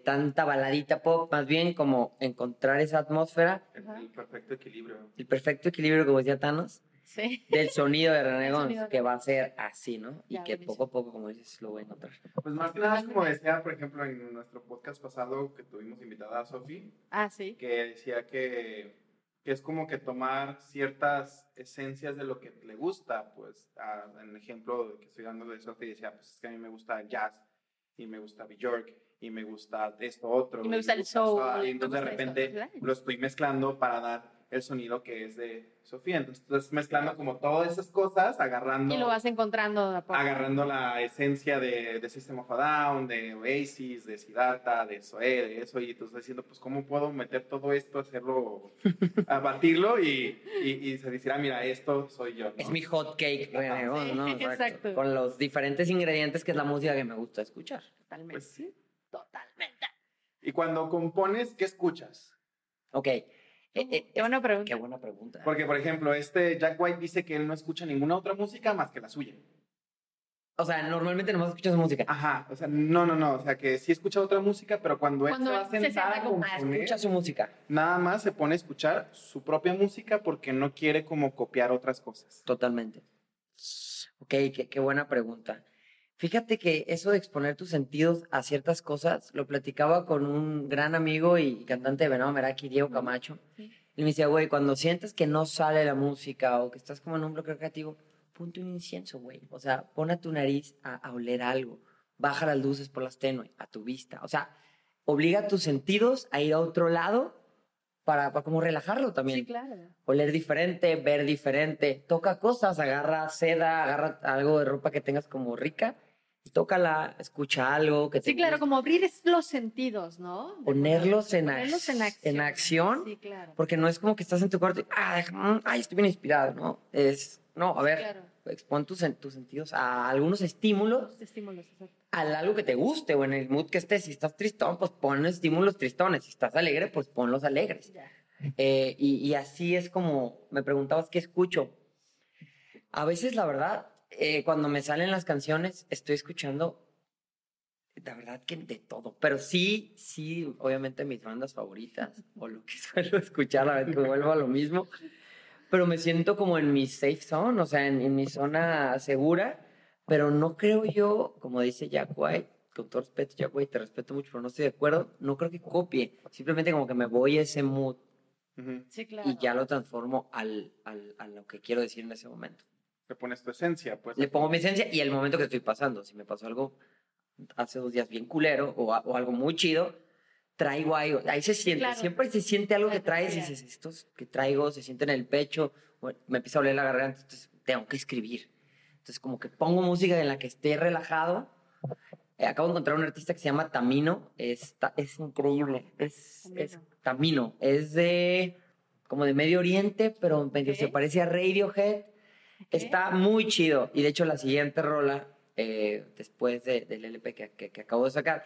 tanta baladita pop, más bien como encontrar esa atmósfera, El, el perfecto equilibrio. el perfecto equilibrio, como decía Thanos, Sí. del sonido de René [LAUGHS] Gons, de que va a ser así, ¿no? Y que buenísimo. poco a poco, como dices, lo voy a encontrar. Pues más que nada, como decía, por ejemplo, en nuestro podcast pasado que tuvimos invitada a Sofi, Ah, sí. que decía que que es como que tomar ciertas esencias de lo que le gusta, pues, a- en el ejemplo que estoy dando de Sophie, decía, pues es que a mí me gusta el jazz, y me gusta Bjork, y me gusta esto otro. Y me gusta el soul, eso, y Y entonces de repente ¿verdad? lo estoy mezclando para dar el sonido que es de Sofía. Entonces, estás mezclando como todas esas cosas, agarrando Y lo vas encontrando de a poco. agarrando la esencia de, de System of a Down, de Oasis, de Siddhartha, de Zoé, de eso, y estás diciendo, pues, ¿cómo puedo meter todo esto, hacerlo, [LAUGHS] abatirlo y, y, y se decir, ah, mira, esto soy yo, ¿no? Es mi hot cake, René, Sí, [LAUGHS] ¿no? exacto. Con los diferentes ingredientes que es la música que me gusta escuchar. Totalmente. Pues sí. Totalmente. Y cuando compones, ¿qué escuchas? Ok. Eh, eh, Qué buena pregunta. qué buena pregunta. Porque, por ejemplo, este Jack White dice que él no escucha ninguna otra música más que la suya. O sea, normalmente nomás escuchas música. Ajá, o sea, no, no, no, o sea, que sí escucha otra música, pero cuando él Cuando se va a él se sentar sienta a Ah, componer, escucha su música. nada más se pone a escuchar su propia música porque no quiere como copiar otras cosas. Totalmente. Ok, qué, qué buena pregunta. Fíjate que eso de exponer tus sentidos a ciertas cosas, lo platicaba con un gran amigo y cantante de Venado Meraki, Diego Camacho. Sí. Y me decía, güey, cuando sientes que no sale la música o que estás como en un bloqueo creativo, ponte un incienso, güey. O sea, pon a tu nariz a, a oler algo. Baja las luces por las tenues, a tu vista. O sea, obliga a tus sentidos a ir a otro lado para, para como relajarlo también Sí, claro. oler diferente, ver diferente. Toca cosas, agarra seda, agarra algo de ropa que tengas como rica tócala, escucha algo que te Sí, claro, guste. como abrir los sentidos, ¿no? De Ponerlos en, ponerlos en acción. en acción, Sí, claro. porque no es como que estás en tu cuarto y, ah, mm, ay, estoy bien inspirado, ¿no? Es, no, a ver, Claro. expon tus, tus sentidos a algunos estímulos, Los estímulos, exacto. a algo que te guste o en el mood que estés. Si estás tristón, pues pon estímulos tristones. Si estás alegre, pues ponlos alegres. Ya. Eh, y, y así es como me preguntabas qué escucho. A veces, la verdad, eh, cuando me salen las canciones, estoy escuchando, la verdad que de todo. Pero sí, sí, obviamente mis bandas favoritas, o lo que [LAUGHS] suelo escuchar a vez que vuelvo a lo mismo. Pero me siento como en mi safe zone, o sea, en, en mi zona segura. Pero no creo yo, como dice Jack White, con todo respeto, Jack White, te respeto mucho, pero no estoy de acuerdo. No creo que copie. Simplemente como que me voy a ese mood Ujú. Sí, claro. y ya lo transformo al, al- a lo que quiero decir en ese momento. Le pones tu esencia, pues. Le pongo mi esencia y el momento que estoy pasando. Si me pasó algo hace dos días bien culero o, o algo muy chido, traigo ahí, ahí se siente, Claro. siempre se siente algo que traes y dices, estos que traigo se sienten en el pecho, o me empieza a oler la garganta, entonces tengo que escribir. Entonces como que pongo música en la que esté relajado. Eh, acabo de encontrar un artista que se llama Tamino, es, ta- es increíble, es Tamino. es Tamino, es de como de Medio Oriente, pero medio se parece a Radiohead. Está muy chido. Y de hecho, la siguiente rola, eh, después de- del LP que, que- que acabo de sacar,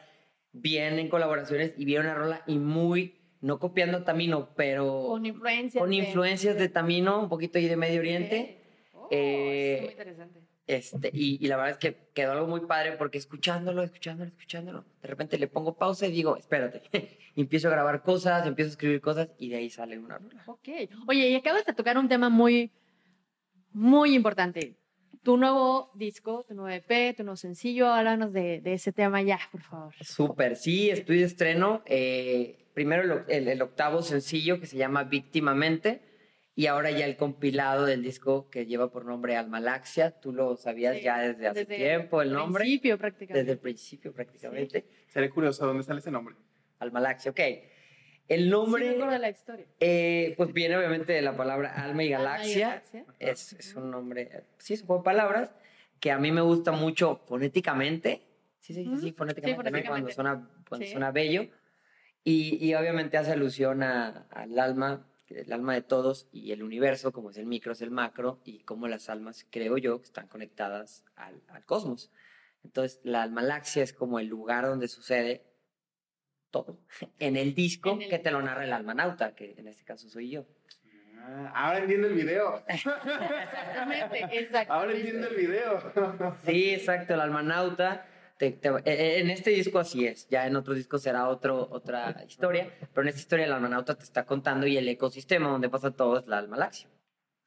vienen colaboraciones y viene una rola y muy, no copiando a Tamino, pero Con influencias. con influencias de Tamino, un poquito ahí de Medio Oriente. Oh, Eh, es muy interesante. Este, y, y la verdad es que quedó algo muy padre porque escuchándolo, escuchándolo, escuchándolo, de repente le pongo pausa y digo, espérate, [LAUGHS] y empiezo a grabar cosas, empiezo a escribir cosas y de ahí sale una rola. Ok. Oye, y acabas de tocar un tema muy, muy importante. Tu nuevo disco, tu nuevo EP, tu nuevo sencillo. Háblanos de, de ese tema ya, por favor. Súper, sí, estoy de estreno. eh, primero el, oc- el- el octavo sencillo que se llama Víctimamente y ahora ya el compilado del disco que lleva por nombre Almalaxia. Tú lo sabías Sí, ya desde hace desde tiempo el nombre. Principio, prácticamente. Desde el principio prácticamente. Seré curioso, ¿dónde sale ese nombre? Almalaxia, ok. El Sí, nombre, acuerdo de la historia. eh, pues viene obviamente de la palabra alma y Alma y galaxia. Es, es un nombre, sí, es un juego de palabras que a mí me gusta mucho fonéticamente. Sí, sí, sí, sí, fonéticamente, Sí, ¿no? cuando fonéticamente. suena, cuando Sí. suena bello. Y, y obviamente hace alusión a- al alma, el alma de todos y el universo, como es el micro, es el macro, y cómo las almas, creo yo, están conectadas al, al cosmos. Entonces, la almalaxia es como el lugar donde sucede todo. [LAUGHS] En el disco En el- que te lo narra el almanauta, que en este caso soy yo. Ah, ahora entiendo el video. [LAUGHS] Exactamente, [LAUGHS] exactamente. Ahora entiendo el video. Sí, exacto, el almanauta. te- te- eh, en este disco así es, ya en otros discos será otro, otra historia, pero en esta historia el almanauta te está contando y el ecosistema donde pasa todo es la almalaxia.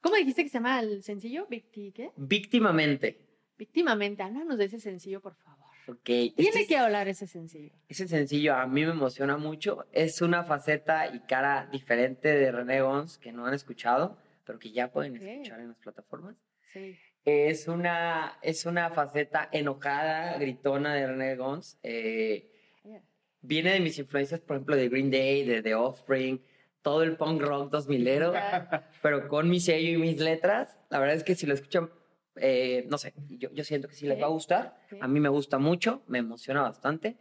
¿Cómo dijiste que se llama el sencillo? ¿Victi qué? Víctimamente, Víctimamente. Háblanos de ese sencillo, por favor. Ok. Tiene este que hablar ese sencillo. Ese sencillo a mí me emociona mucho. Es una faceta y cara diferente de René Gons que no han escuchado, pero que ya pueden escuchar en las plataformas. Sí. Es una, es una faceta enojada, gritona de René Gons. Eh, Yeah. viene de mis influencias, por ejemplo, de Green Day, de The Offspring, todo el punk rock 2000ero, Ya. [LAUGHS] pero con mi sello y mis letras. La verdad es que si lo escuchan, eh, no sé, yo, yo siento que sí les va a gustar. A mí me gusta mucho, me emociona bastante.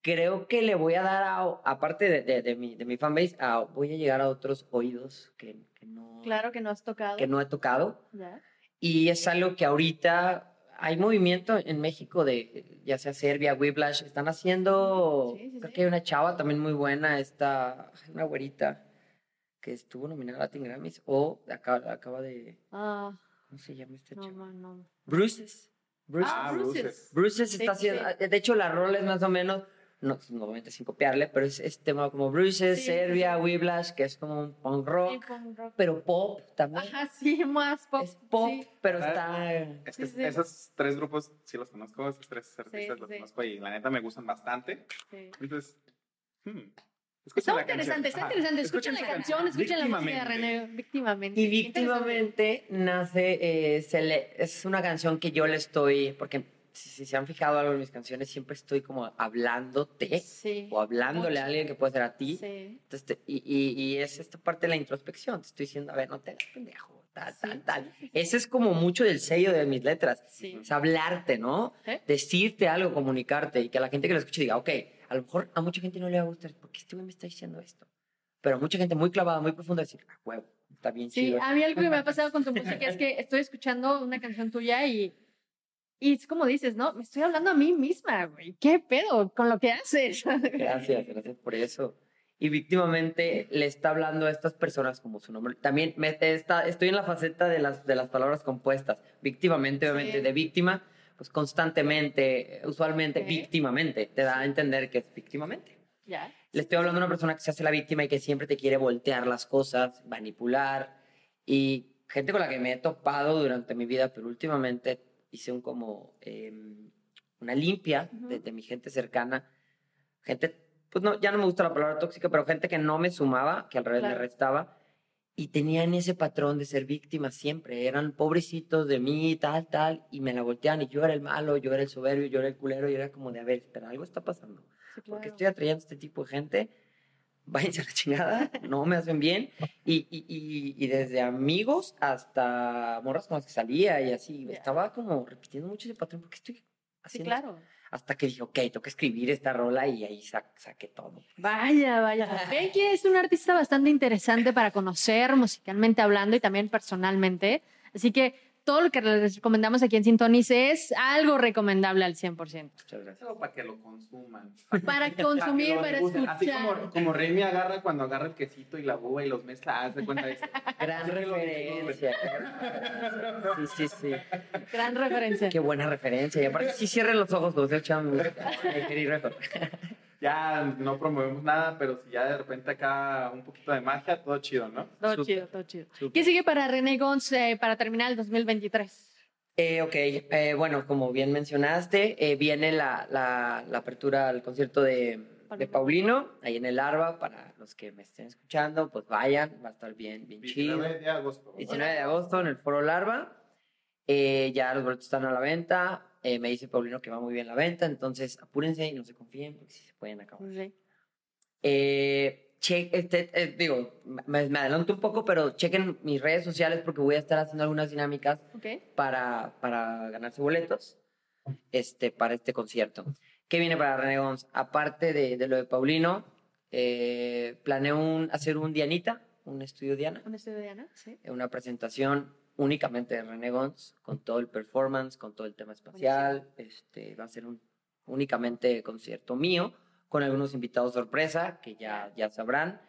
Creo que le voy a dar, a, aparte de, de, de mi, de mi fanbase, a- voy a llegar a otros oídos que, que no, Claro que no has tocado. que no he tocado. Ya. Y es algo que ahorita hay movimiento en México de, ya sea Serbia, Whiplash, están haciendo, Sí, sí, creo sí. que hay una chava también muy buena, esta, una güerita que estuvo nominada a Latin Grammys, o acaba, acaba de, Ah, ¿cómo se llama esta no, chava? no, no. Bruces. Bruces. Ah, Ah, Bruces. Bruces. Sí, está haciendo, sí. de hecho la rol es más o menos, no, no obviamente sin copiarle, pero es, es tema como Bruces, Sí, Serbia, sí. Whiplash, que es como un punk rock, Sí, punk rock. pero pop también. Ajá, sí, más pop. Es pop, sí. pero Ah, está... Es que Sí, sí. esos tres grupos sí los conozco, esos tres artistas sí, los sí. conozco y la neta me gustan bastante. sí. Entonces, hmm, Está interesante, está interesante. Escuchen la canción, escuchen la música de. René. Víctimamente. Y víctimamente nace, eh, se le- es una canción que yo le estoy, porque si, si se han fijado algo en mis canciones, siempre estoy como hablándote Sí. o hablándole Mucho. a alguien que puede ser a ti. Sí. Entonces, te- y, y- y es esta parte de la introspección. Te estoy diciendo, a ver, no te hagas pendejo, tal, Sí, tal, tal. Ese es como mucho del sello de mis letras. Sí. Es hablarte, ¿no? ¿Eh? Decirte algo, comunicarte y que la gente que lo escuche diga, ok, a lo mejor a mucha gente no le va a gustar, ¿por qué este güey me está diciendo esto? Pero mucha gente muy clavada, muy profunda, decir, ah, huevo, está bien Sí, chido. a mí algo que me ha pasado con tu [LAUGHS] música es que estoy escuchando una canción tuya y, y es como dices, ¿no? Me estoy hablando a mí misma, güey. ¿Qué pedo con lo que haces? [LAUGHS] Gracias, gracias por eso. Y víctimamente le está hablando a estas personas como su nombre. También me, está, estoy en la faceta de las, de las palabras compuestas. Víctimamente, obviamente, Sí. de víctima, pues constantemente, eh, usualmente, Ok. víctimamente. Te da a entender que es víctimamente. ya. Le estoy hablando a una persona que se hace la víctima y que siempre te quiere voltear las cosas, manipular. Y gente con la que me he topado durante mi vida, pero últimamente hice un como em, una limpia de, Ujú. de mi gente cercana. Gente, pues no, ya no me gusta la palabra tóxica, pero gente que no me sumaba, que al revés me Claro. restaba. Y tenían ese patrón de ser víctimas siempre. Eran pobrecitos de mí, tal, tal. Y me la volteaban y yo era el malo, yo era el soberbio, yo era el culero. Y era como de, a ver, pero algo está pasando. Sí, Porque claro. estoy atrayendo a este tipo de gente. Váyanse a la chingada, no me hacen bien. Y, y, y, y desde amigos hasta morras con las que salía y así. Ya. Estaba como repitiendo mucho ese patrón. porque estoy Sí, haciendo claro. Hasta que dije, ok, tengo que escribir esta rola y ahí sa- saqué todo. Vaya, vaya. [LAUGHS] Que es un artista bastante interesante para conocer musicalmente hablando y también personalmente. Así que todo lo que les recomendamos aquí en Sintonis es algo recomendable al 100%. Muchas gracias. Solo para que lo consuman. Para [LAUGHS] consumir, para degusten. Así escuchar. como, como Remy agarra cuando agarra el quesito y la uva y los mezcla, haz de cuenta de eso. [LAUGHS] Gran referencia. Sí, sí, sí. Gran referencia. Qué buena referencia. Y aparte, sí cierren los ojos cuando [LAUGHS] estoy Ya no promovemos nada, pero si ya de repente acá un poquito de magia, todo chido, ¿no? Todo chido, todo chido. ¿Qué sigue para René Gons eh, para terminar el 2023? Eh, ok, eh, bueno, como bien mencionaste, eh, viene la, la- la apertura al concierto de, de Paulino, ahí en el Arba, para los que me estén escuchando, pues vayan, va a estar bien, bien chido. 19 de agosto. 19 de agosto en el Foro Larva, Eh, ya los boletos están a la venta, eh, me dice Paulino que va muy bien la venta, entonces apúrense y no se confíen, porque si se pueden acabar. Sí. Eh, che- este, eh, digo, me, me adelanto un poco, pero chequen mis redes sociales porque voy a estar haciendo algunas dinámicas Ok. para, para ganarse boletos este, para este concierto. ¿Qué viene para René Gons? Aparte de, de lo de Paulino, eh, planeo un- hacer un Dianita, un estudio Diana, ¿Un estudio Diana? Sí. una presentación únicamente de René Gons, con todo el performance, con todo el tema espacial. Este, va a ser un únicamente concierto mío, con algunos invitados sorpresa que ya, ya sabrán.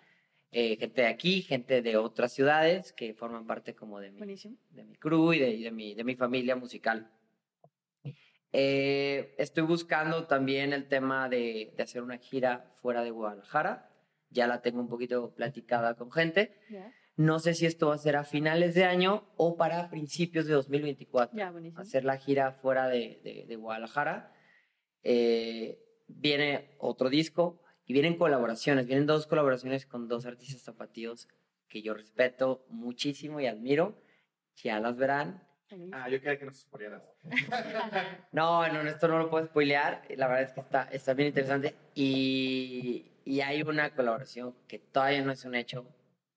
Eh, gente de aquí, gente de otras ciudades que forman parte como de mi, Buenísimo. de mi crew y de, de mi, de mi familia musical. Eh, estoy buscando también el tema de, de hacer una gira fuera de Guadalajara. Ya la tengo un poquito platicada con gente. Ya, No sé si esto va a ser a finales de año o para principios de 2024. ya buenísimo. Hacer la gira fuera de, de- de Guadalajara. eh, viene otro disco y vienen colaboraciones. Vienen dos colaboraciones con dos artistas zapatillos que yo respeto muchísimo y admiro. Ya las verán. Ah, yo quería que nos spoilearas. [LAUGHS] No, no, esto no lo puedo spoilear. La verdad es que está, está bien interesante. Y, y hay una colaboración que todavía no es un hecho,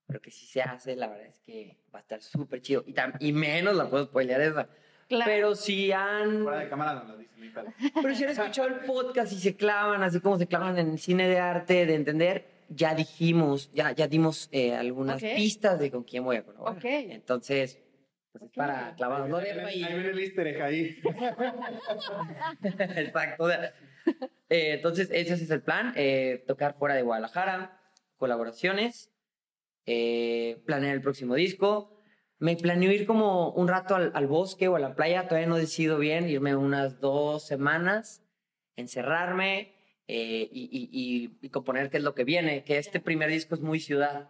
pero que si se hace, la verdad es que va a estar súper chido. Y, y menos la puedo spoilear esa. Claro. Pero si han... Fuera de cámara no lo dice mi pedo. Pero si han escuchado el podcast y se clavan, así como se clavan en el cine de arte, de entender, ya dijimos, ya, ya dimos eh, algunas Ok. pistas de con quién voy a colaborar. Ok. Entonces, pues es Ok. para clavados. No Ahí dejo viene ahí. ahí viene el easter egg ahí. [LAUGHS] Exacto. Eh, entonces, ese es el plan, eh, tocar fuera de Guadalajara, colaboraciones, eh, planear el próximo disco. Me planeo ir como un rato al, al bosque o a la playa, todavía no decido bien, irme unas dos semanas, encerrarme eh, y, y- y- y componer qué es lo que viene, que este primer disco es muy ciudad.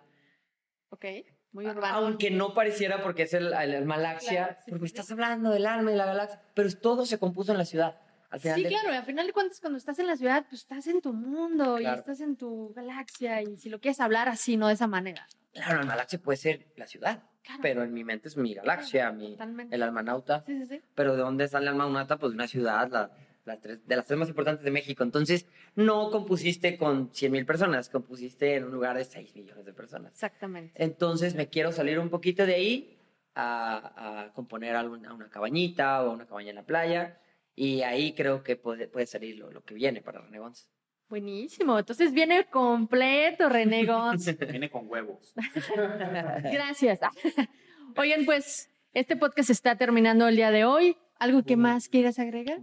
Ok, muy urbano. Aunque no pareciera porque es el, el Claro, sí, porque sí. estás hablando del alma y la galaxia, pero todo se compuso en la ciudad. Al final Sí, del- claro, y al final de cuentas, cuando estás en la ciudad, pues estás en tu mundo y Claro. estás en tu galaxia. Y si lo quieres hablar así, no de esa manera. Claro, el galaxia puede ser la ciudad, Claro. pero en mi mente es mi galaxia, mi, Totalmente. el almanauta. Sí, sí, sí. Pero ¿de dónde sale el almanauta? Pues de una ciudad, la, la tres- de las tres más importantes de México. Entonces, no compusiste con 100 mil personas, compusiste en un lugar de 6 millones de personas. Exactamente. Entonces, me quiero salir un poquito de ahí a, a componer alguna, una cabañita o una cabaña en la playa. Y ahí creo que puede, puede salir lo, lo que viene para René Gons. Buenísimo. Entonces viene completo, René Gons. [LAUGHS] Viene con huevos. [LAUGHS] Gracias. [LAUGHS] Oigan, pues este podcast está terminando el día de hoy. ¿Algo que más quieras agregar?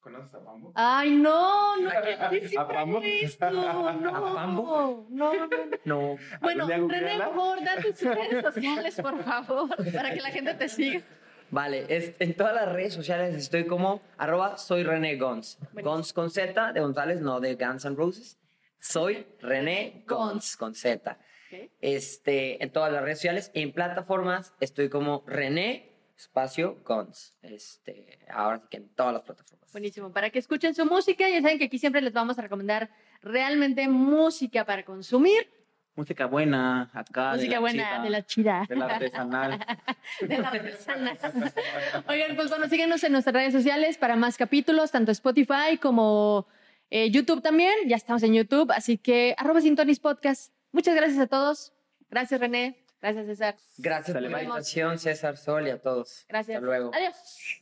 ¿Conoces a Pambo? Ay, no, no. ¿qué ¿A Pambo? esto? No, ¿A Pambo? no, no, no. No, Bueno, René, por favor, date tus redes sociales, por favor, para que la gente te siga. Vale, es, en todas las redes sociales estoy como arroba soy René Gons. Gons con Z de González, no de Guns N' Roses. Soy René Gons con Z. Ok. Este, en todas las redes sociales, en plataformas estoy como René espacio Gons. Este, ahora que en todas las plataformas. Buenísimo, para que escuchen su música. Ya saben que aquí siempre les vamos a recomendar realmente música para consumir. Música buena, acá. música buena, de la chida. De la artesanal. [LAUGHS] de la artesana. Oigan, pues bueno, síguenos en nuestras redes sociales para más capítulos, tanto Spotify como eh, YouTube también. Ya estamos en YouTube, así que arroba Sintonis Podcast. Muchas gracias a todos. Gracias, René. Gracias, César. Gracias por la invitación, César Sol y a todos. Gracias. Hasta luego. Adiós.